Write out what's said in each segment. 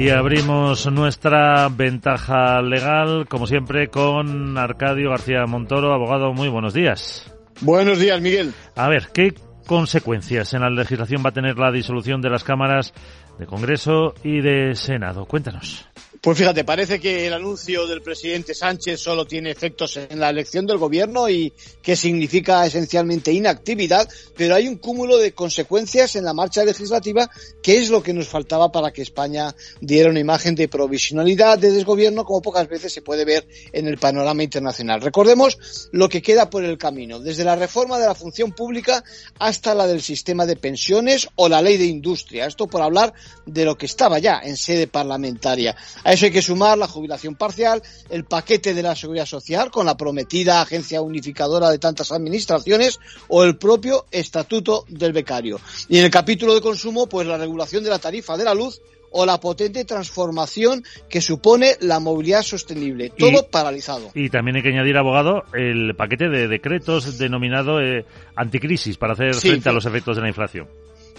Y abrimos nuestra ventaja legal, como siempre, con Arcadio García Montoro, abogado. Muy buenos días. Buenos días, Miguel. A ver, ¿qué consecuencias en la legislación va a tener la disolución de las cámaras de Congreso y de Senado? Cuéntanos. Pues fíjate, parece que el anuncio del presidente Sánchez solo tiene efectos en la elección del gobierno y que significa esencialmente inactividad, pero hay un cúmulo de consecuencias en la marcha legislativa que es lo que nos faltaba para que España diera una imagen de provisionalidad, de desgobierno, como pocas veces se puede ver en el panorama internacional. Recordemos lo que queda por el camino, desde la reforma de la función pública hasta la del sistema de pensiones o la ley de industria. Esto por hablar de lo que estaba ya en sede parlamentaria. A eso hay que sumar la jubilación parcial, el paquete de la seguridad social con la prometida agencia unificadora de tantas administraciones o el propio estatuto del becario. Y en el capítulo de consumo, pues la regulación de la tarifa de la luz o la potente transformación que supone la movilidad sostenible. Todo paralizado. Y también hay que añadir, abogado, el paquete de decretos denominado eh, anticrisis para hacer frente a los efectos de la inflación.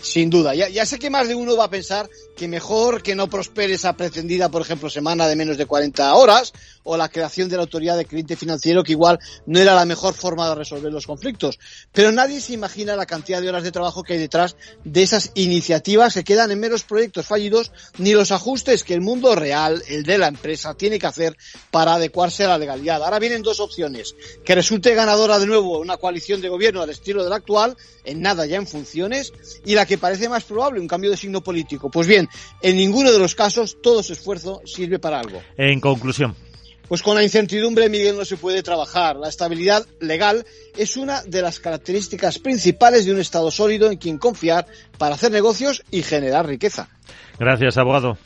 Sin duda. Ya, ya, sé que más de uno va a pensar que mejor que no prospere esa pretendida, por ejemplo, semana de menos de 40 horas o la creación de la autoridad de cliente financiero, que igual no era la mejor forma de resolver los conflictos. Pero nadie se imagina la cantidad de horas de trabajo que hay detrás de esas iniciativas que quedan en meros proyectos fallidos, ni los ajustes que el mundo real, el de la empresa, tiene que hacer para adecuarse a la legalidad. Ahora vienen dos opciones. Que resulte ganadora de nuevo una coalición de gobierno al estilo de la actual, en nada ya en funciones, y la que parece más probable, un cambio de signo político. Pues bien, en ninguno de los casos todo su esfuerzo sirve para algo. En conclusión. Pues con la incertidumbre, Miguel, no se puede trabajar. La estabilidad legal es una de las características principales de un Estado sólido en quien confiar para hacer negocios y generar riqueza. Gracias, abogado.